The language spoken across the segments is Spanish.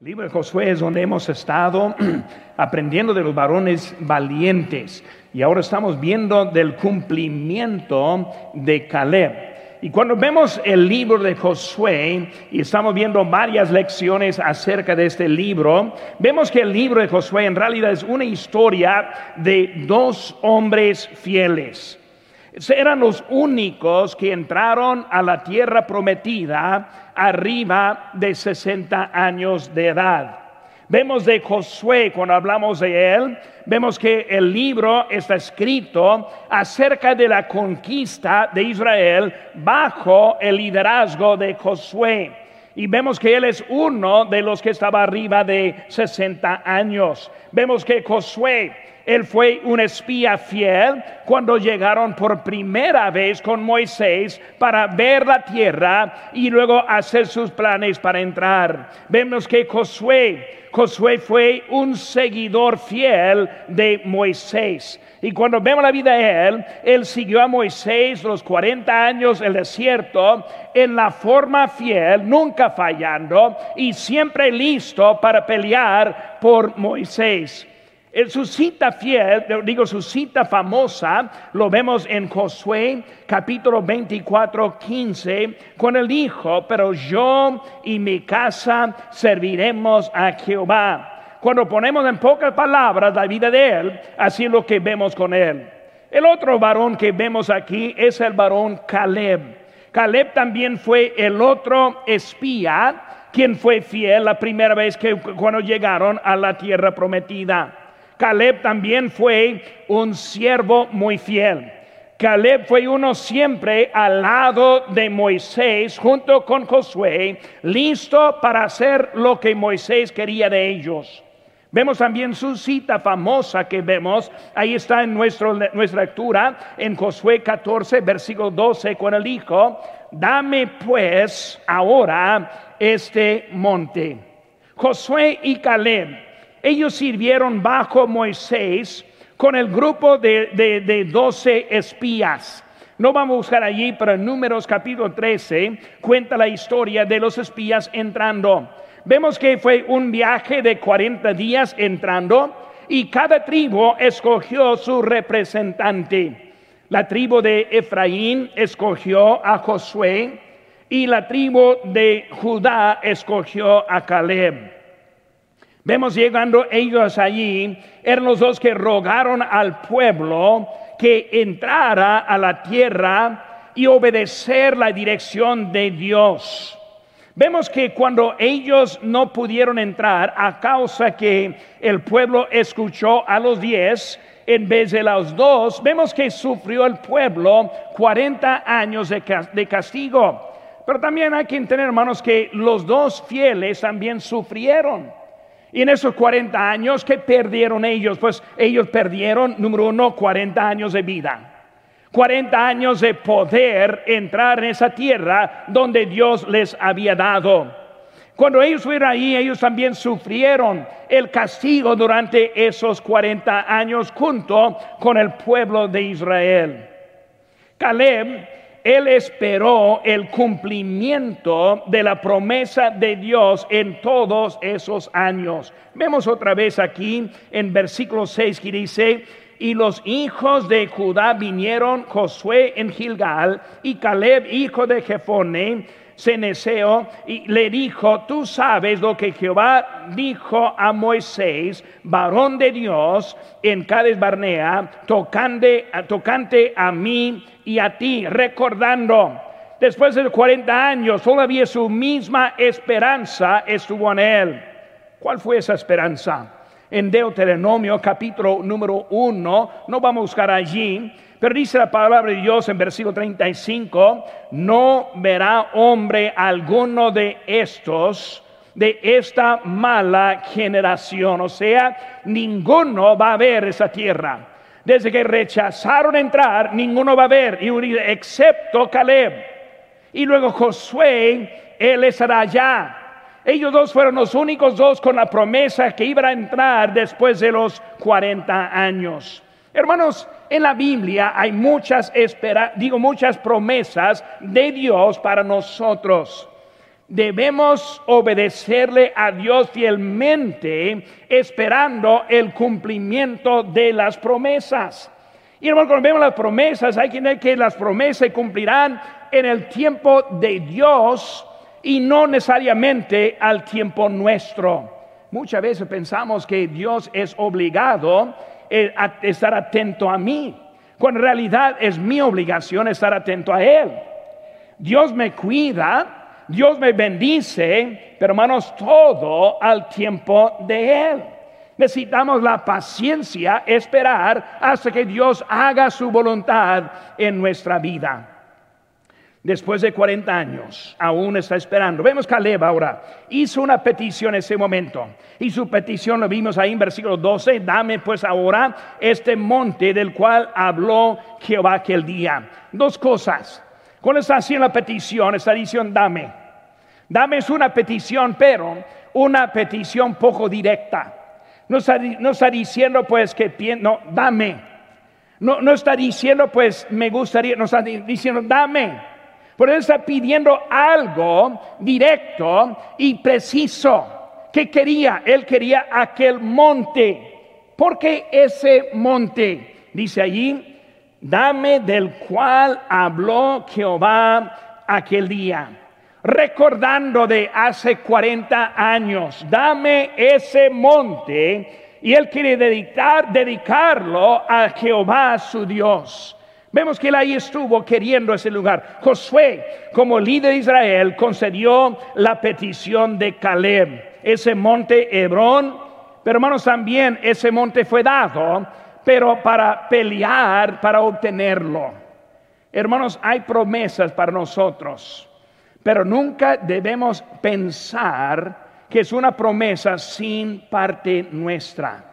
libro de Josué es donde hemos estado aprendiendo de los varones valientes y ahora estamos viendo del cumplimiento de Caleb. Y cuando vemos el libro de Josué y estamos viendo varias lecciones acerca de este libro, vemos que el libro de Josué en realidad es una historia de dos hombres fieles eran los únicos que entraron a la tierra prometida arriba de 60 años de edad. Vemos de Josué, cuando hablamos de él, vemos que el libro está escrito acerca de la conquista de Israel bajo el liderazgo de Josué. Y vemos que él es uno de los que estaba arriba de 60 años. Vemos que Josué él fue un espía fiel cuando llegaron por primera vez con Moisés para ver la tierra y luego hacer sus planes para entrar. Vemos que Josué, Josué fue un seguidor fiel de Moisés. Y cuando vemos la vida de él, él siguió a Moisés los 40 años el desierto en la forma fiel, nunca fallando y siempre listo para pelear por Moisés. Su cita fiel, digo su cita famosa, lo vemos en Josué capítulo 24, 15, con el hijo, pero yo y mi casa serviremos a Jehová. Cuando ponemos en pocas palabras la vida de él, así lo que vemos con él. El otro varón que vemos aquí es el varón Caleb. Caleb también fue el otro espía quien fue fiel la primera vez que cuando llegaron a la tierra prometida. Caleb también fue un siervo muy fiel. Caleb fue uno siempre al lado de Moisés junto con Josué, listo para hacer lo que Moisés quería de ellos. Vemos también su cita famosa que vemos, ahí está en nuestro, nuestra lectura, en Josué 14, versículo 12, con el dijo, dame pues ahora este monte. Josué y Caleb ellos sirvieron bajo Moisés con el grupo de, doce espías. No vamos a buscar allí, pero Números capítulo 13 cuenta la historia de los espías entrando. Vemos que fue un viaje de 40 días entrando y cada tribu escogió su representante. La tribu de Efraín escogió a Josué y la tribu de Judá escogió a Caleb. Vemos llegando ellos allí, eran los dos que rogaron al pueblo que entrara a la tierra y obedecer la dirección de Dios. Vemos que cuando ellos no pudieron entrar a causa que el pueblo escuchó a los diez en vez de los dos, vemos que sufrió el pueblo 40 años de castigo. Pero también hay que entender, hermanos, que los dos fieles también sufrieron. Y en esos 40 años, ¿qué perdieron ellos? Pues ellos perdieron, número uno, 40 años de vida. 40 años de poder entrar en esa tierra donde Dios les había dado. Cuando ellos fueron ahí, ellos también sufrieron el castigo durante esos 40 años junto con el pueblo de Israel. Caleb él esperó el cumplimiento de la promesa de Dios en todos esos años. Vemos otra vez aquí en versículo 6 que dice, y los hijos de Judá vinieron Josué en Gilgal y Caleb, hijo de Jefone, Ceneseo, y le dijo, tú sabes lo que Jehová dijo a Moisés, varón de Dios, en Cades Barnea, tocante, tocante a mí y a ti, recordando, después de 40 años, todavía su misma esperanza estuvo en él. ¿Cuál fue esa esperanza? En Deuteronomio capítulo número 1, no vamos a buscar allí, pero dice la palabra de Dios en versículo 35, no verá hombre alguno de estos, de esta mala generación, o sea, ninguno va a ver esa tierra desde que rechazaron entrar, ninguno va a ver, excepto Caleb. Y luego Josué, él estará allá. Ellos dos fueron los únicos dos con la promesa que iban a entrar después de los 40 años. Hermanos, en la Biblia hay muchas espera, digo muchas promesas de Dios para nosotros. Debemos obedecerle a Dios fielmente, esperando el cumplimiento de las promesas. Y hermano, cuando vemos las promesas, hay que ver que las promesas se cumplirán en el tiempo de Dios y no necesariamente al tiempo nuestro. Muchas veces pensamos que Dios es obligado estar atento a mí, cuando en realidad es mi obligación estar atento a Él. Dios me cuida, Dios me bendice, pero hermanos, todo al tiempo de Él. Necesitamos la paciencia, esperar hasta que Dios haga su voluntad en nuestra vida. Después de 40 años, aún está esperando. Vemos Caleb ahora. Hizo una petición en ese momento. Y su petición lo vimos ahí en versículo 12. Dame pues ahora este monte del cual habló Jehová aquel día. Dos cosas. Cuando está haciendo la petición, está diciendo, dame. Dame es una petición, pero una petición poco directa. No está, diciendo pues que, no, dame. No, no está diciendo pues me gustaría, no está diciendo dame. Por eso está pidiendo algo directo y preciso. ¿Qué quería? Él quería aquel monte. ¿Por qué ese monte? Dice allí, dame del cual habló Jehová aquel día. Recordando de hace 40 años, dame ese monte y él quiere dedicar, dedicarlo a Jehová su Dios. Vemos que él ahí estuvo queriendo ese lugar. Josué, como líder de Israel, concedió la petición de Caleb, ese monte Hebrón, pero hermanos, también ese monte fue dado pero para pelear, para obtenerlo. Hermanos, hay promesas para nosotros, pero nunca debemos pensar que es una promesa sin parte nuestra.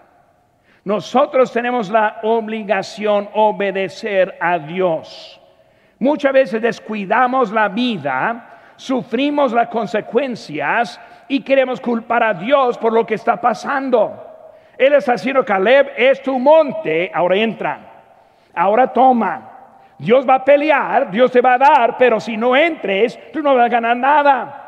Nosotros tenemos la obligación obedecer a Dios. Muchas veces descuidamos la vida, sufrimos las consecuencias y queremos culpar a Dios por lo que está pasando. Él está haciendo, Caleb, es tu monte, ahora entra, ahora toma. Dios va a pelear, Dios te va a dar, pero si no entres, tú no vas a ganar nada.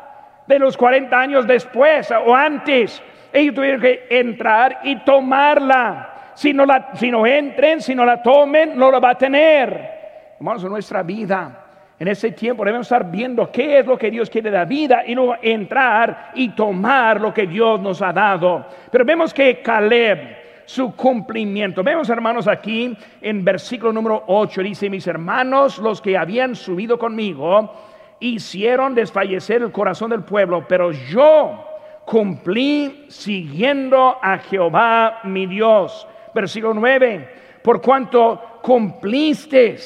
De los 40 años después o antes, ellos tuvieron que entrar y tomarla. Si no, la, si no entren, si no la tomen, no la va a tener. Hermanos, en nuestra vida en ese tiempo debemos estar viendo qué es lo que Dios quiere de la vida y luego entrar y tomar lo que Dios nos ha dado. Pero vemos que Caleb, su cumplimiento. Vemos hermanos aquí en versículo número 8, dice, mis hermanos, los que habían subido conmigo, hicieron desfallecer el corazón del pueblo, pero yo cumplí siguiendo a Jehová mi Dios. Versículo 9, por cuanto cumpliste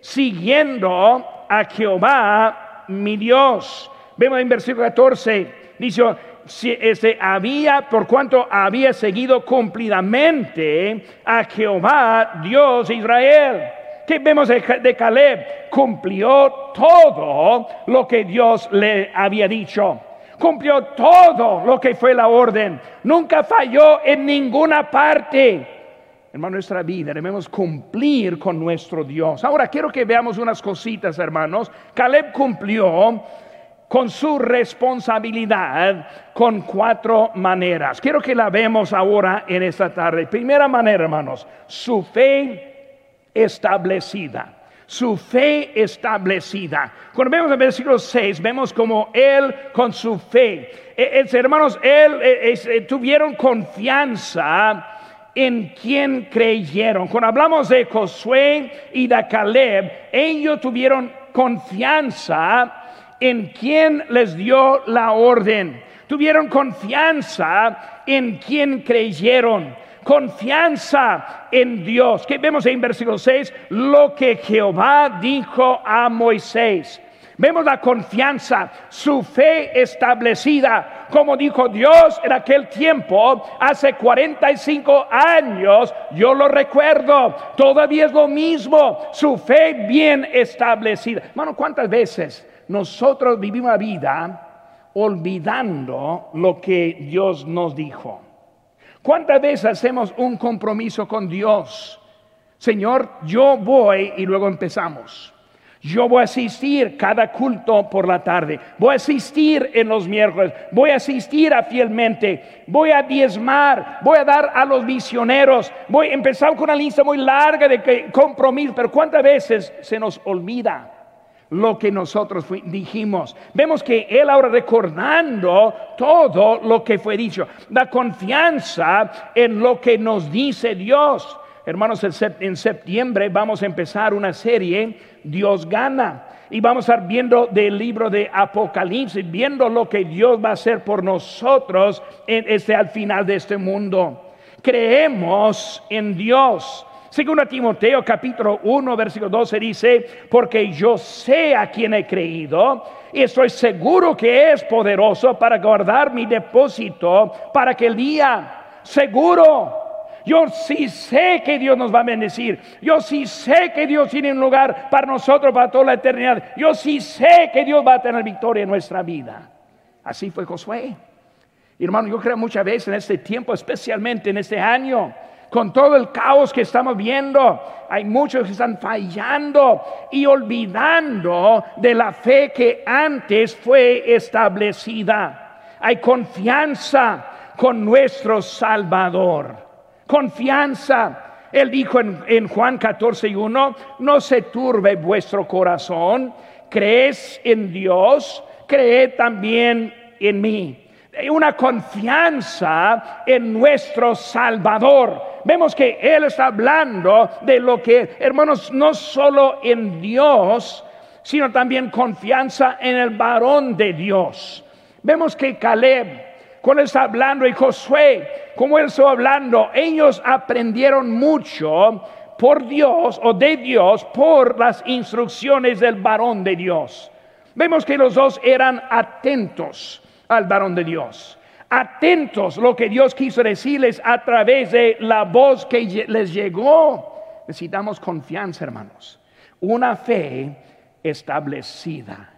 siguiendo a Jehová mi Dios. Vemos en versículo 14, dice, si este, había, por cuanto había seguido cumplidamente a Jehová, Dios de Israel. ¿Qué vemos de Caleb? Cumplió todo lo que Dios le había dicho cumplió todo lo que fue la orden, nunca falló en ninguna parte. Hermano, nuestra vida debemos cumplir con nuestro Dios. Ahora quiero que veamos unas cositas, hermanos. Caleb cumplió con su responsabilidad con cuatro maneras. Quiero que la vemos ahora en esta tarde. Primera manera, hermanos, su fe establecida. Su fe establecida. Cuando vemos el versículo 6, vemos como él con su fe, eh, eh, hermanos, él eh, tuvieron confianza en quien creyeron. Cuando hablamos de Josué y de Caleb, ellos tuvieron confianza en quien les dio la orden. Tuvieron confianza en quien creyeron. Confianza en Dios. Que vemos en versículo 6? Lo que Jehová dijo a Moisés. Vemos la confianza, su fe establecida, como dijo Dios en aquel tiempo, hace 45 años, yo lo recuerdo, todavía es lo mismo, su fe bien establecida. Hermano, ¿cuántas veces nosotros vivimos la vida olvidando lo que Dios nos dijo? ¿Cuántas veces hacemos un compromiso con Dios? Señor, yo voy y luego empezamos. Yo voy a asistir cada culto por la tarde, voy a asistir en los miércoles, voy a asistir a fielmente, voy a diezmar, voy a dar a los misioneros, voy a empezar con una lista muy larga de compromisos, pero ¿cuántas veces se nos olvida? Lo que nosotros dijimos. Vemos que Él ahora recordando todo lo que fue dicho, da confianza en lo que nos dice Dios. Hermanos, en septiembre vamos a empezar una serie, Dios gana. Y vamos a estar viendo del libro de Apocalipsis, viendo lo que Dios va a hacer por nosotros en este, al final de este mundo. Creemos en Dios. Segundo Timoteo capítulo 1 versículo 12 dice, porque yo sé a quien he creído y estoy seguro que es poderoso para guardar mi depósito para que el día seguro yo sí sé que Dios nos va a bendecir. Yo sí sé que Dios tiene un lugar para nosotros para toda la eternidad. Yo sí sé que Dios va a tener victoria en nuestra vida. Así fue Josué. hermano, yo creo muchas veces en este tiempo, especialmente en este año, con todo el caos que estamos viendo, hay muchos que están fallando y olvidando de la fe que antes fue establecida. Hay confianza con nuestro Salvador confianza. Él dijo en, Juan 14 y 1, no se turbe vuestro corazón, crees en Dios, cree también en mí. Una confianza en nuestro Salvador. Vemos que Él está hablando de lo que, hermanos, no solo en Dios, sino también confianza en el varón de Dios. Vemos que Caleb cuando está hablando y Josué, como él está hablando, ellos aprendieron mucho por Dios o de Dios por las instrucciones del varón de Dios. Vemos que los dos eran atentos al varón de Dios. Atentos lo que Dios quiso decirles a través de la voz que les llegó. Necesitamos confianza, hermanos. Una fe establecida.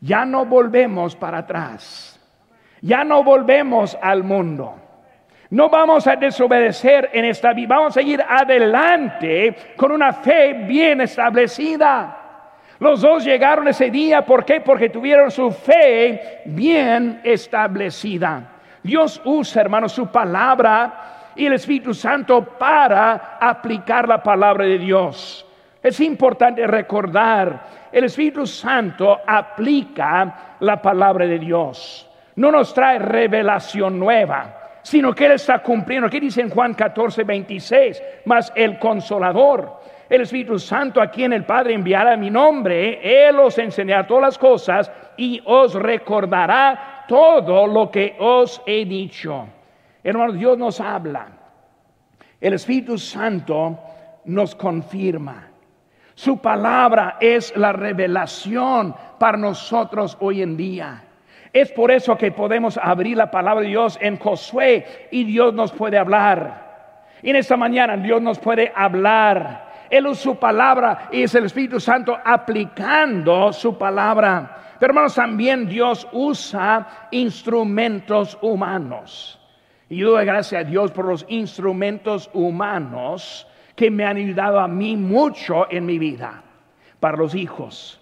Ya no volvemos para atrás. Ya no volvemos al mundo. No vamos a desobedecer en esta vida, vamos a ir adelante con una fe bien establecida. Los dos llegaron ese día, ¿por qué? Porque tuvieron su fe bien establecida. Dios usa, hermanos, su palabra y el Espíritu Santo para aplicar la palabra de Dios. Es importante recordar, el Espíritu Santo aplica la palabra de Dios no nos trae revelación nueva, sino que Él está cumpliendo. ¿Qué dice en Juan 14, 26? Mas el consolador, el Espíritu Santo, a quien el Padre enviará mi nombre, Él os enseñará todas las cosas y os recordará todo lo que os he dicho. Hermanos, Dios nos habla. El Espíritu Santo nos confirma. Su palabra es la revelación para nosotros hoy en día. Es por eso que podemos abrir la palabra de Dios en Josué y Dios nos puede hablar. Y en esta mañana Dios nos puede hablar. Él usa su palabra y es el Espíritu Santo aplicando su palabra. Pero hermanos, también Dios usa instrumentos humanos. Y yo doy gracias a Dios por los instrumentos humanos que me han ayudado a mí mucho en mi vida. Para los hijos,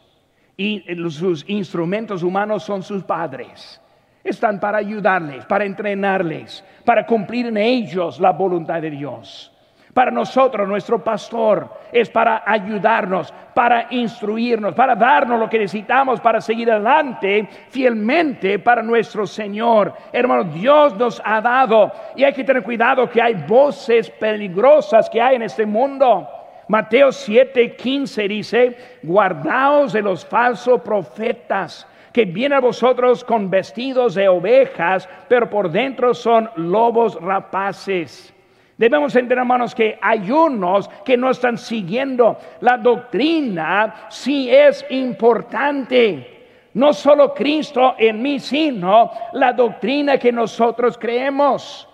y sus instrumentos humanos son sus padres. Están para ayudarles, para entrenarles, para cumplir en ellos la voluntad de Dios. Para nosotros, nuestro pastor es para ayudarnos, para instruirnos, para darnos lo que necesitamos para seguir adelante fielmente para nuestro Señor. Hermano, Dios nos ha dado y hay que tener cuidado que hay voces peligrosas que hay en este mundo Mateo 7:15 dice, guardaos de los falsos profetas que vienen a vosotros con vestidos de ovejas, pero por dentro son lobos rapaces. Debemos entender, hermanos, que hay unos que no están siguiendo la doctrina, si es importante. No solo Cristo en mí, sino la doctrina que nosotros creemos.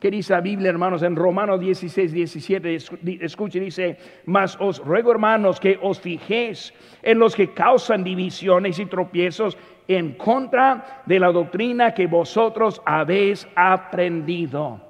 ¿Qué dice la Biblia, hermanos? En Romanos 16, 17, escuche, dice, mas os ruego, hermanos, que os fijéis en los que causan divisiones y tropiezos en contra de la doctrina que vosotros habéis aprendido.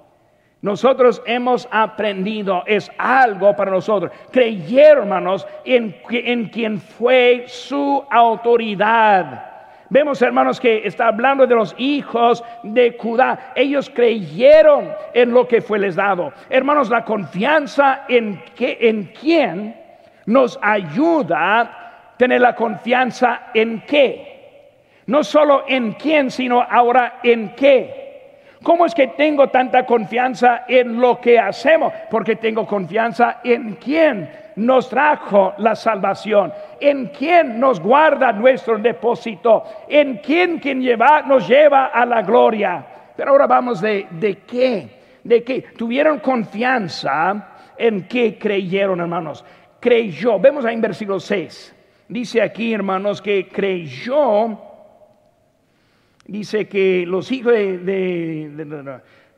Nosotros hemos aprendido, es algo para nosotros. Creyeron, hermanos, en, en quien fue su autoridad. Vemos, hermanos, que está hablando de los hijos de Judá. Ellos creyeron en lo que fue les dado. Hermanos, la confianza en, que, en quién nos ayuda a tener la confianza en qué. No solo en quién, sino ahora en qué. ¿Cómo es que tengo tanta confianza en lo que hacemos? Porque tengo confianza en quién nos trajo la salvación, en quién nos guarda nuestro depósito, en quien lleva, nos lleva a la gloria. Pero ahora vamos de, de qué, de qué. Tuvieron confianza en qué creyeron, hermanos. Creyó, vemos ahí en versículo 6. Dice aquí, hermanos, que creyó dice que los hijos de,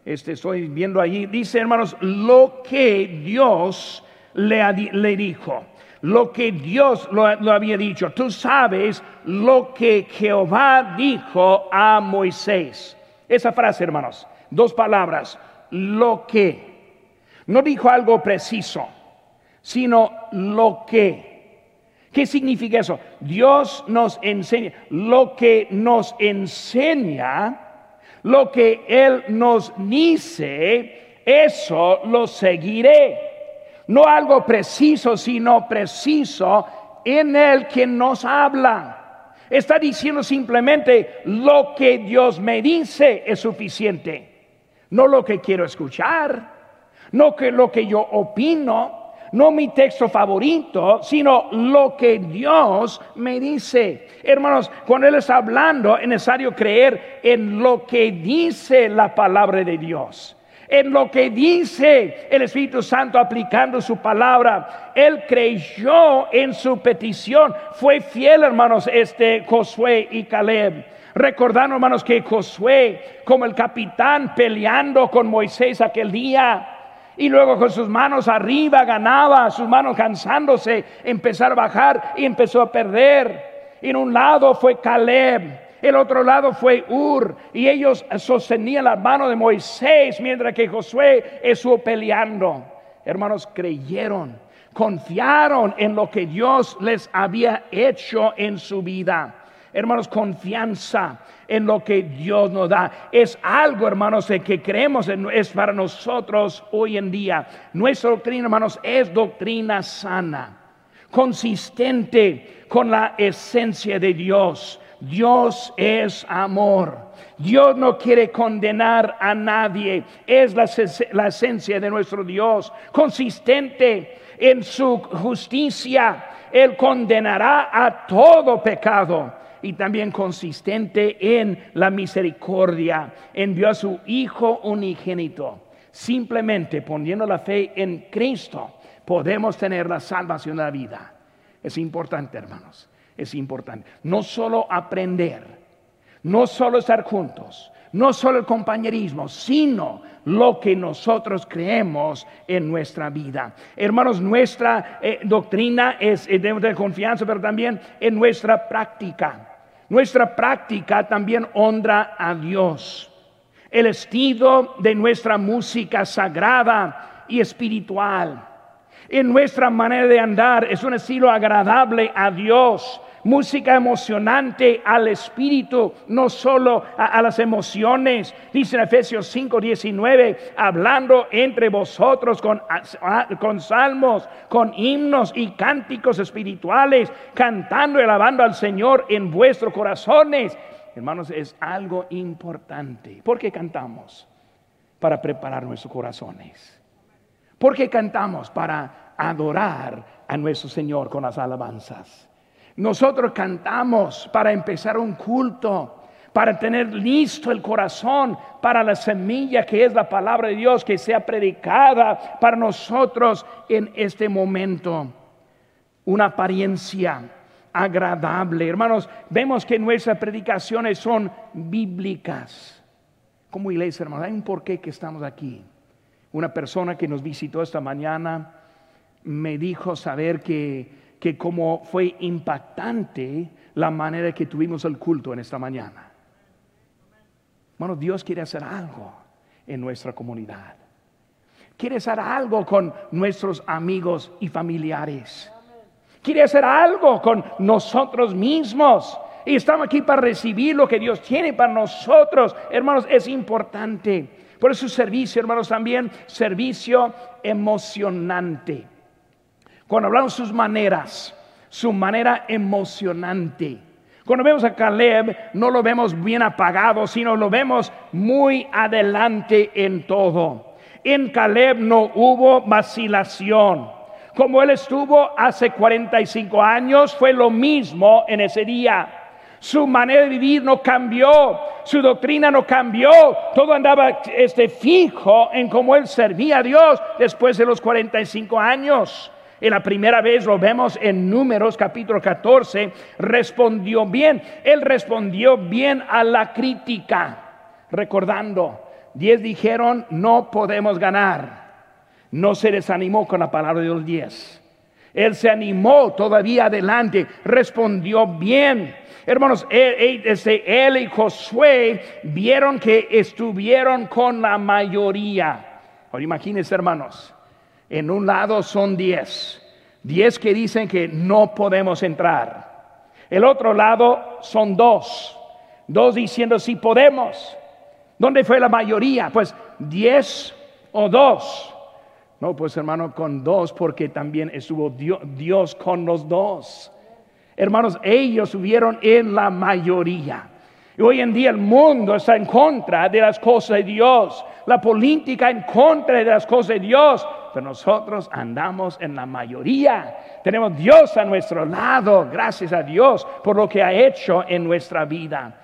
este, estoy viendo allí, dice hermanos, lo que Dios le, le dijo, lo que Dios lo, lo, había dicho. Tú sabes lo que Jehová dijo a Moisés. Esa frase, hermanos, dos palabras, lo que. No dijo algo preciso, sino lo que. ¿Qué significa eso? Dios nos enseña. Lo que nos enseña, lo que Él nos dice, eso lo seguiré. No algo preciso, sino preciso en el que nos habla. Está diciendo simplemente lo que Dios me dice es suficiente. No lo que quiero escuchar, no que lo que yo opino, no mi texto favorito, sino lo que Dios me dice. Hermanos, cuando Él está hablando, es necesario creer en lo que dice la palabra de Dios. En lo que dice el Espíritu Santo aplicando su palabra. Él creyó en su petición. Fue fiel, hermanos, este Josué y Caleb. Recordando, hermanos, que Josué, como el capitán peleando con Moisés aquel día, y luego con sus manos arriba ganaba, sus manos cansándose, empezar a bajar y empezó a perder. En un lado fue Caleb, el otro lado fue Ur, y ellos sostenían la mano de Moisés mientras que Josué estuvo peleando. Hermanos, creyeron, confiaron en lo que Dios les había hecho en su vida. Hermanos, confianza en lo que Dios nos da. Es algo, hermanos, que creemos es para nosotros hoy en día. Nuestra doctrina, hermanos, es doctrina sana, consistente con la esencia de Dios. Dios es amor. Dios no quiere condenar a nadie. Es la, la, esencia de nuestro Dios. Consistente en su justicia. Él condenará a todo pecado y también consistente en la misericordia. Envió a su Hijo unigénito. Simplemente poniendo la fe en Cristo podemos tener la salvación de la vida. Es importante, hermanos. Es importante. No solo aprender, no solo estar juntos, no solo el compañerismo, sino lo que nosotros creemos en nuestra vida. Hermanos, nuestra eh, doctrina es, eh, de confianza, pero también en nuestra práctica. Nuestra práctica también honra a Dios. El estilo de nuestra música sagrada y espiritual. En nuestra manera de andar es un estilo agradable a Dios música emocionante al espíritu, no solo a, las emociones. Dice en Efesios 5, 19, hablando entre vosotros con, con salmos, con himnos y cánticos espirituales, cantando y alabando al Señor en vuestros corazones. Hermanos, es algo importante. ¿Por qué cantamos? Para preparar nuestros corazones. ¿Por qué cantamos? Para adorar a nuestro Señor con las alabanzas. Nosotros cantamos para empezar un culto, para tener listo el corazón para la semilla que es la palabra de Dios que sea predicada para nosotros en este momento. Una apariencia agradable. Hermanos, vemos que nuestras predicaciones son bíblicas. Como iglesia, hermanos, hay un porqué que estamos aquí. Una persona que nos visitó esta mañana me dijo saber que que como fue impactante la manera que tuvimos el culto en esta mañana. Bueno, Dios quiere hacer algo en nuestra comunidad. quiere hacer algo con nuestros amigos y familiares. Quiere hacer algo con nosotros mismos. Y estamos aquí para recibir lo que Dios tiene para nosotros. Hermanos, es importante. Por eso servicio, hermanos, también servicio emocionante. Cuando hablamos sus maneras, su manera emocionante. Cuando vemos a Caleb, no lo vemos bien apagado, sino lo vemos muy adelante en todo. En Caleb no hubo vacilación. Como él estuvo hace 45 años, fue lo mismo en ese día. Su manera de vivir no cambió, su doctrina no cambió, todo andaba este, fijo en cómo él servía a Dios después de los 45 años. En la primera vez lo vemos en Números capítulo 14, respondió bien, él respondió bien a la crítica, recordando, diez dijeron, no podemos ganar, no se desanimó con la palabra de los diez. Él se animó todavía adelante, respondió bien. Hermanos, él, él, y Josué vieron que estuvieron con la mayoría. Ahora imagínense, hermanos, en un lado son diez, diez que dicen que no podemos entrar. El otro lado son dos, dos diciendo si podemos. ¿Dónde fue la mayoría? Pues diez o dos. No, pues hermano, con dos, porque también estuvo Dios, con los dos. Hermanos, ellos subieron en la mayoría. Y hoy en día el mundo está en contra de las cosas de Dios, la política en contra de las cosas de Dios, nosotros andamos en la mayoría. Tenemos Dios a nuestro lado, gracias a Dios por lo que ha hecho en nuestra vida.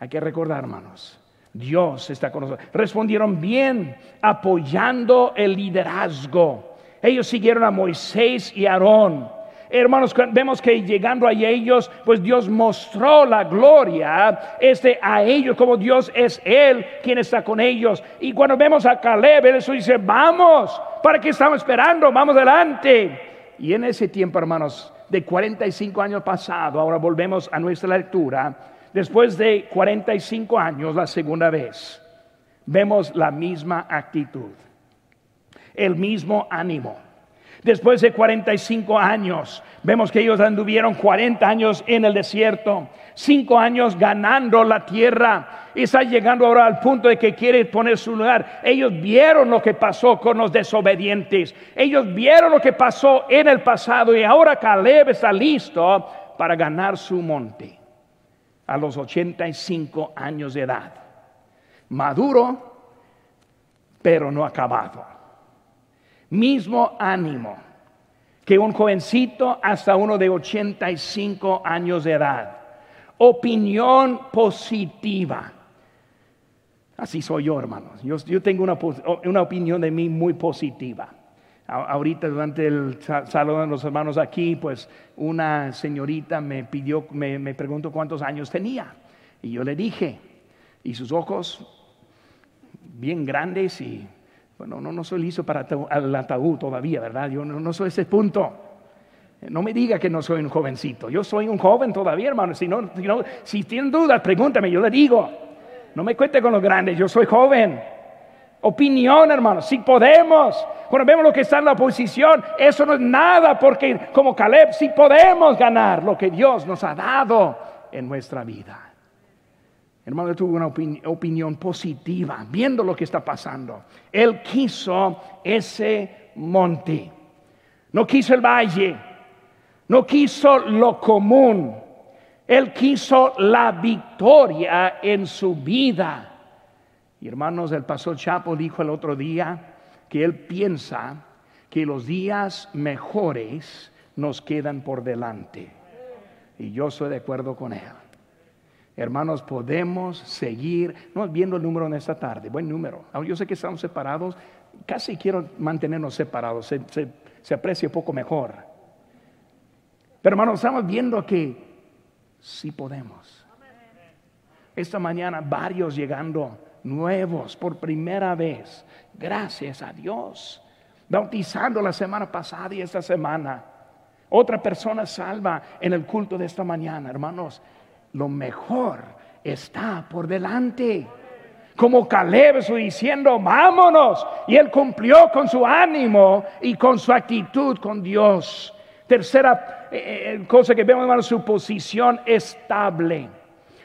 Hay que recordar, hermanos, Dios está con nosotros. Respondieron bien apoyando el liderazgo. Ellos siguieron a Moisés y Aarón. Hermanos, vemos que llegando a ellos, pues Dios mostró la gloria este, a ellos, como Dios es Él quien está con ellos. Y cuando vemos a Caleb, Él dice, vamos, ¿para qué estamos esperando? Vamos adelante. Y en ese tiempo, hermanos, de 45 años pasado, ahora volvemos a nuestra lectura, después de 45 años, la segunda vez, vemos la misma actitud, el mismo ánimo Después de 45 años, vemos que ellos anduvieron 40 años en el desierto, 5 años ganando la tierra y está llegando ahora al punto de que quiere poner su lugar. Ellos vieron lo que pasó con los desobedientes, ellos vieron lo que pasó en el pasado y ahora Caleb está listo para ganar su monte a los 85 años de edad. Maduro, pero no acabado mismo ánimo que un jovencito hasta uno de 85 años de edad. Opinión positiva. Así soy yo, hermanos. Yo, tengo una, opinión de mí muy positiva. ahorita durante el saludo de los hermanos aquí, pues una señorita me pidió, me, me preguntó cuántos años tenía. Y yo le dije, y sus ojos bien grandes y bueno, no, no soy listo para el ataúd todavía, ¿verdad? Yo no, soy ese punto. No me diga que no soy un jovencito. Yo soy un joven todavía, hermano. Si, no, si, tienen dudas, pregúntame, yo le digo. No me cuente con los grandes, yo soy joven. Opinión, hermano, si podemos. Cuando vemos lo que está en la oposición, eso no es nada, porque como Caleb, si podemos ganar lo que Dios nos ha dado en nuestra vida. Hermano, tuvo una opinión positiva, viendo lo que está pasando. Él quiso ese monte, no quiso el valle, no quiso lo común. Él quiso la victoria en su vida. Y hermanos, el pastor Chapo dijo el otro día que él piensa que los días mejores nos quedan por delante. Y yo estoy de acuerdo con él. Hermanos, podemos seguir, no viendo el número en esta tarde, buen número. Yo sé que estamos separados, casi quiero mantenernos separados, se, aprecia un poco mejor. Pero hermanos, estamos viendo que sí podemos. Esta mañana varios llegando nuevos por primera vez, gracias a Dios. Bautizando la semana pasada y esta semana. Otra persona salva en el culto de esta mañana, hermanos lo mejor está por delante. como Caleb diciendo, vámonos. Y él cumplió con su ánimo y con su actitud con Dios. Tercera eh, eh, cosa que vemos, hermanos, su posición estable.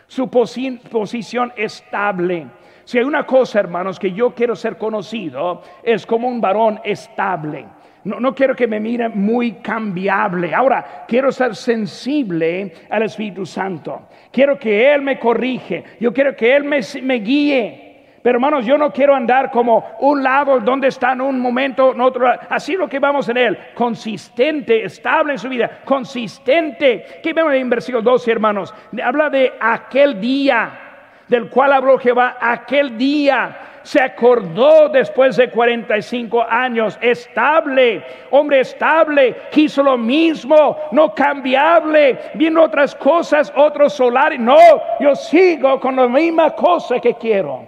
Su posición estable. Si hay una cosa, hermanos, que yo quiero ser conocido, es como un varón estable. No, no, quiero que me mire muy cambiable. Ahora, quiero ser sensible al Espíritu Santo. Quiero que Él me corrige. Yo quiero que Él me, guíe. Pero hermanos, yo no quiero andar como un lado donde está en un momento, en otro. Así lo que vamos en él. Consistente, estable en su vida. Consistente. ¿Qué vemos en versículo 12, hermanos? Habla de aquel día del cual habló Jehová. Aquel día se acordó después de 45 años, estable, hombre estable, quiso lo mismo, no cambiable, viendo otras cosas, otros solares. No, yo sigo con la misma cosa que quiero.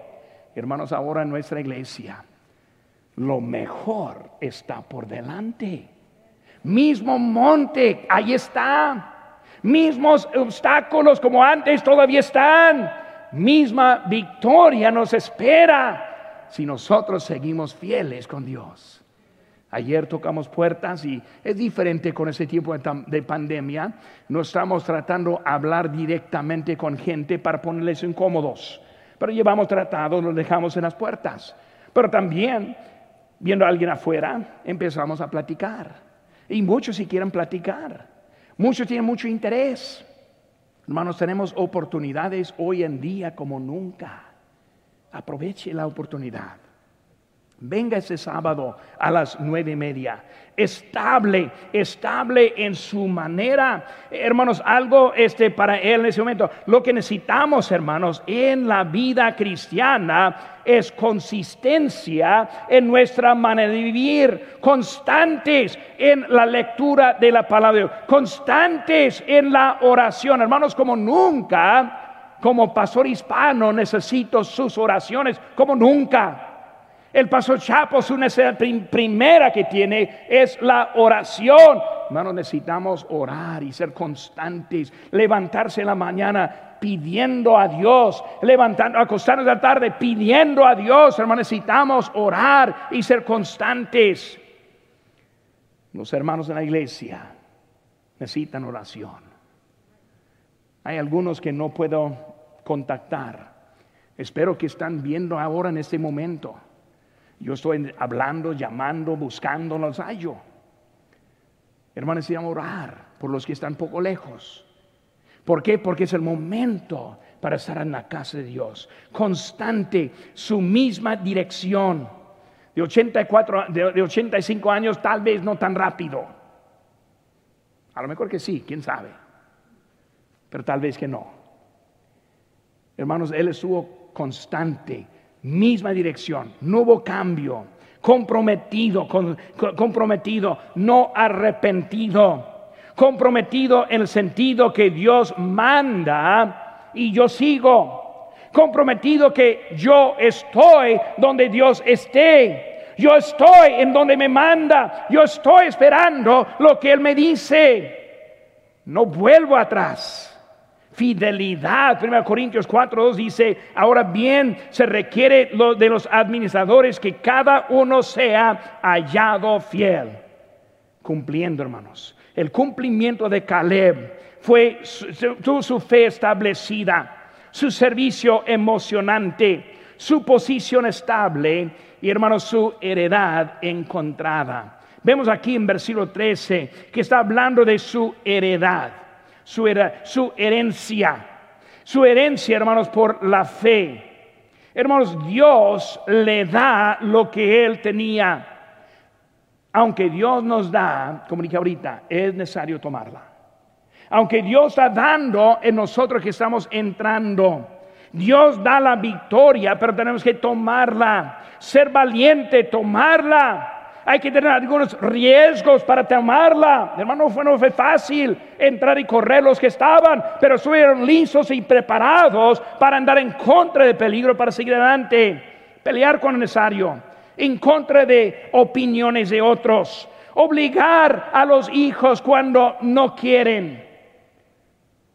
Hermanos, ahora en nuestra iglesia, lo mejor está por delante. Mismo monte, ahí está. Mismos obstáculos como antes todavía están. Misma victoria nos espera si nosotros seguimos fieles con Dios. Ayer tocamos puertas y es diferente con ese tiempo de pandemia. No estamos tratando de hablar directamente con gente para ponerles incómodos. Pero llevamos tratados, los dejamos en las puertas. Pero también, viendo a alguien afuera, empezamos a platicar. Y muchos si quieren platicar. Muchos tienen mucho interés. Hermanos, tenemos oportunidades hoy en día como nunca. Aproveche la oportunidad. Venga ese sábado a las nueve y media. Estable, estable en su manera. Hermanos, algo este para él en ese momento. Lo que necesitamos, hermanos, en la vida cristiana es consistencia en nuestra manera de vivir, constantes en la lectura de la palabra de Dios, constantes en la oración. Hermanos, como nunca, como pastor hispano, necesito sus oraciones, como nunca. El paso Chapo, su necesidad primera que tiene es la oración. Hermanos, necesitamos orar y ser constantes, levantarse en la mañana pidiendo a Dios, levantando, acostarnos la tarde pidiendo a Dios. Hermanos, necesitamos orar y ser constantes. Los hermanos de la iglesia necesitan oración. Hay algunos que no puedo contactar. Espero que están viendo ahora en este momento. Yo estoy hablando, llamando, buscando, los hallo. Hermanos, necesitamos orar por los que están poco lejos. ¿Por qué? Porque es el momento para estar en la casa de Dios. Constante, su misma dirección. De 84, de, de 85 años, tal vez no tan rápido. A lo mejor que sí, quién sabe. Pero tal vez que no. Hermanos, Él estuvo constante misma dirección, no hubo cambio, comprometido, comprometido, no arrepentido, comprometido en el sentido que Dios manda y yo sigo, comprometido que yo estoy donde Dios esté. Yo estoy en donde me manda. Yo estoy esperando lo que Él me dice. No vuelvo atrás fidelidad. 1 Corintios 4, 2 dice, ahora bien se requiere de los administradores que cada uno sea hallado fiel. Cumpliendo, hermanos. El cumplimiento de Caleb fue su fe establecida, su servicio emocionante, su posición estable y, hermanos, su heredad encontrada. Vemos aquí en versículo 13 que está hablando de su heredad su, su herencia. Su herencia, hermanos, por la fe. Hermanos, Dios le da lo que Él tenía. Aunque Dios nos da, como dije ahorita, es necesario tomarla. Aunque Dios está dando en nosotros que estamos entrando. Dios da la victoria, pero tenemos que tomarla. Ser valiente, tomarla hay que tener algunos riesgos para tomarla. Hermano, no fue fácil entrar y correr los que estaban, pero estuvieron listos y preparados para andar en contra de peligro, para seguir adelante, pelear con necesario, en contra de opiniones de otros, obligar a los hijos cuando no quieren.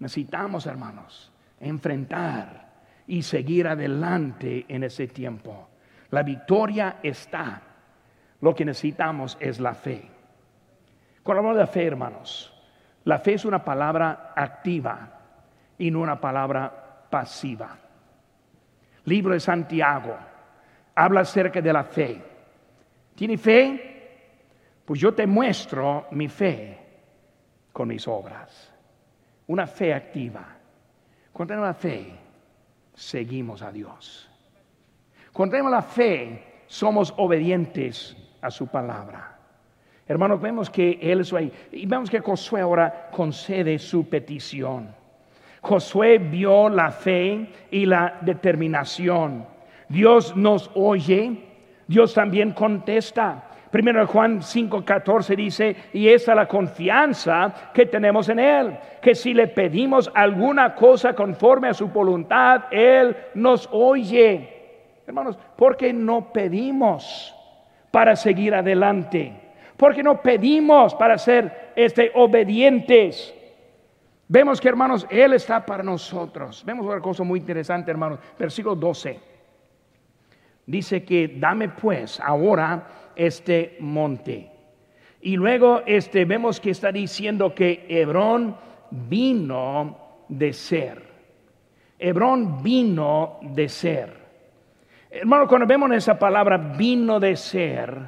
Necesitamos, hermanos, enfrentar y seguir adelante en ese tiempo. La victoria está. Lo que necesitamos es la fe. Cuando hablamos de fe, hermanos, la fe es una palabra activa y no una palabra pasiva. Libro de Santiago habla acerca de la fe. ¿Tiene fe? Pues yo te muestro mi fe con mis obras. Una fe activa. Cuando tenemos la fe, seguimos a Dios. Cuando tenemos la fe, somos obedientes a su palabra. Hermanos, vemos que Él es ahí. Y vemos que Josué ahora concede su petición. Josué vio la fe y la determinación. Dios nos oye, Dios también contesta. Primero Juan 5:14 dice, y esa es la confianza que tenemos en Él, que si le pedimos alguna cosa conforme a su voluntad, Él nos oye. Hermanos, ¿por qué no pedimos para seguir adelante? ¿Por qué no pedimos para ser este, obedientes? Vemos que, hermanos, Él está para nosotros. Vemos una cosa muy interesante, hermanos. Versículo 12. Dice que dame pues ahora este monte. Y luego este, vemos que está diciendo que Hebrón vino de ser. Hebrón vino de ser. Hermano, cuando vemos esa palabra vino de ser,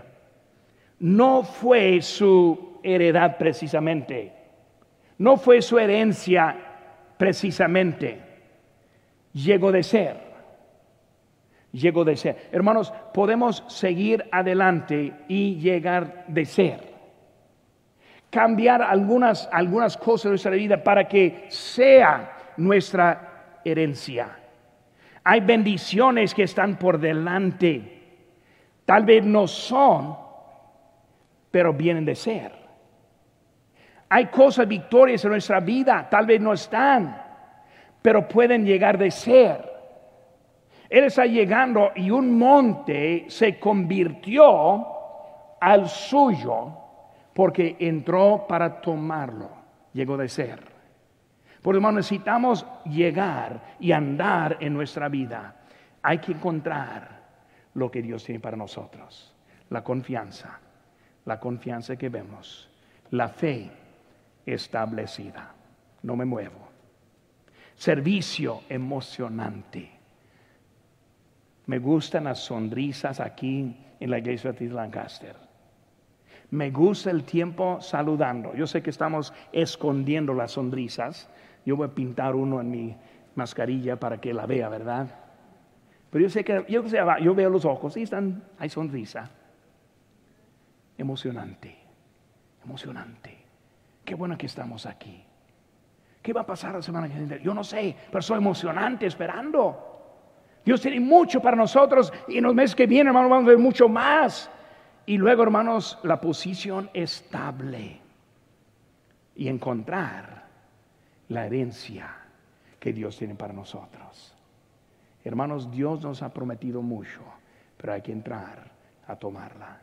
no fue su heredad precisamente, no fue su herencia precisamente, llegó de ser llegó de ser. Hermanos, podemos seguir adelante y llegar de ser. Cambiar algunas, algunas cosas de nuestra vida para que sea nuestra herencia. Hay bendiciones que están por delante. Tal vez no son, pero vienen de ser. Hay cosas, victorias en nuestra vida, tal vez no están, pero pueden llegar de ser. Él está llegando y un monte se convirtió al suyo porque entró para tomarlo. Llegó de ser. Por menos necesitamos llegar y andar en nuestra vida. Hay que encontrar lo que Dios tiene para nosotros. La confianza, la confianza que vemos, la fe establecida. No me muevo. Servicio emocionante me gustan las sonrisas aquí en la iglesia de Lancaster. Me gusta el tiempo saludando. Yo sé que estamos escondiendo las sonrisas. Yo voy a pintar uno en mi mascarilla para que la vea, ¿verdad? Pero yo sé que yo, yo veo los ojos y están, hay sonrisa. Emocionante, emocionante. Qué bueno que estamos aquí. ¿Qué va a pasar la semana que viene? Yo no sé, pero soy emocionante esperando. Dios tiene mucho para nosotros y en los meses que vienen, hermanos, vamos a ver mucho más. Y luego, hermanos, la posición estable y encontrar la herencia que Dios tiene para nosotros. Hermanos, Dios nos ha prometido mucho, pero hay que entrar a tomarla.